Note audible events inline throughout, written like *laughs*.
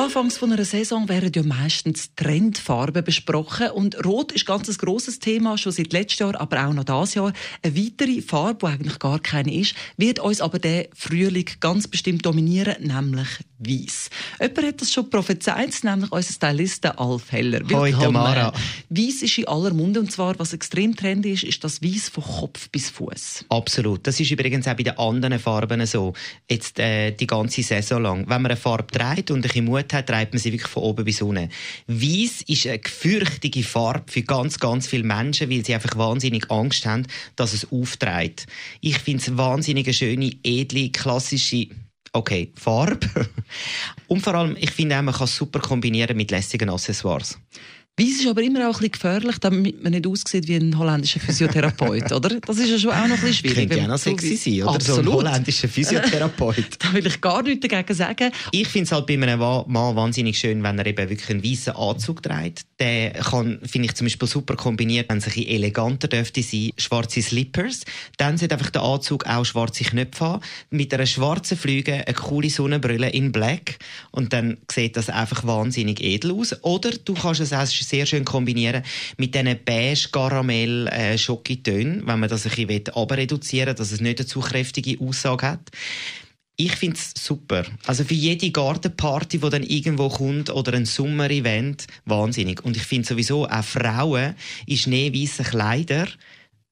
Anfangs von einer Saison werden ja meistens Trendfarben besprochen und Rot ist ganz ein grosses Thema, schon seit letztem Jahr, aber auch noch dieses Jahr. Eine weitere Farbe, die eigentlich gar keine ist, wird uns aber der Frühling ganz bestimmt dominieren, nämlich Weiß. Jemand hat das schon prophezeit, nämlich unser Stylist Alf Heller. Hoi, Tamara. Weiß ist in aller Munde und zwar, was extrem trendy ist, ist das Weiß von Kopf bis Fuß. Absolut. Das ist übrigens auch bei den anderen Farben so. Jetzt äh, die ganze Saison lang. Wenn man eine Farbe trägt und ein bisschen Mut hat, trägt man sie wirklich von oben bis unten. Weiß ist eine gefürchtige Farbe für ganz, ganz viele Menschen, weil sie einfach wahnsinnig Angst haben, dass es aufträgt. Ich finde es wahnsinnig eine schöne, edle, klassische okay, Farbe. *laughs* Und vor allem, ich finde auch, man kann es super kombinieren mit lässigen Accessoires. Weiss ist aber immer auch ein bisschen gefährlich, damit man nicht aussieht wie ein holländischer Physiotherapeut, *laughs* oder? Das ist ja schon auch noch ein bisschen schwierig. Könnte ja noch sexy sein, oder? Absolut. So ein holländischer Physiotherapeut. *laughs* da will ich gar nichts dagegen sagen. Ich finde es halt bei einem Mann wahnsinnig schön, wenn er eben wirklich einen weißen Anzug trägt. Der kann, finde ich zum Beispiel super kombiniert, wenn es ein bisschen eleganter dürfte sein, schwarze Slippers. Dann sollte einfach der Anzug auch schwarze Knöpfe haben, mit einer schwarzen Flüge, eine coole Sonnenbrille in Black und dann sieht das einfach wahnsinnig edel aus. Oder du kannst es auch sehr schön kombinieren mit diesen beige Karamell äh, Schokitönen, wenn man das ein bisschen reduzieren will, dass es nicht eine zu kräftige Aussage hat. Ich finde es super. Also für jede Gartenparty, die dann irgendwo kommt oder ein Sommer-Event, wahnsinnig. Und ich finde sowieso, auch Frauen in schneeweißen Kleider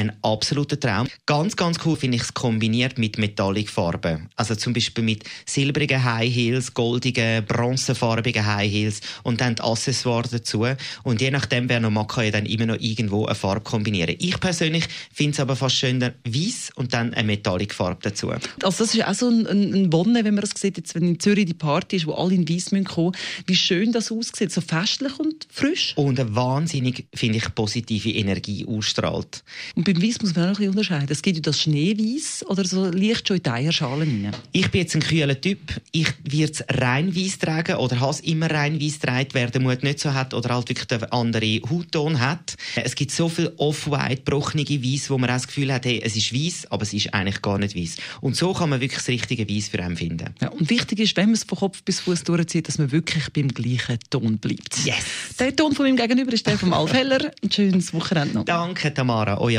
ein absoluter Traum. Ganz, ganz cool finde ich es kombiniert mit Metallicfarben. Also zum Beispiel mit silbrigen High Heels, goldigen, bronzefarbigen High Heels und dann die Accessoires dazu. Und je nachdem, wer noch mag, kann ja dann immer noch irgendwo eine Farbe kombinieren. Ich persönlich finde es aber fast schöner weiß und dann eine Metallicfarbe dazu. Also das ist auch so ein, ein, ein Wonne, wenn man das sieht, jetzt, wenn in Zürich die Party ist, wo alle in weiß kommen wie schön das aussieht, so festlich und frisch. Und eine wahnsinnig, finde ich, positive Energie ausstrahlt. Und beim Weiss muss man auch ein bisschen unterscheiden. Es gibt ja das Schneeweiss oder so leicht schon in die Eierschalen rein. Ich bin jetzt ein kühler Typ. Ich werde es rein weiss tragen oder habe es immer rein weiss tragen, wer den Mut nicht so hat oder halt wirklich einen anderen Hautton hat. Es gibt so viel off-white, brochene Weiss, wo man auch das Gefühl hat, hey, es ist weiss, aber es ist eigentlich gar nicht weiss. Und so kann man wirklich das richtige Weiss für einen finden. Ja, und wichtig ist, wenn man es von Kopf bis Fuß durchzieht, dass man wirklich beim gleichen Ton bleibt. Yes! Der Ton von meinem Gegenüber ist der von Alf Heller. Ein schönes Wochenende noch. Danke, Tamara. Euch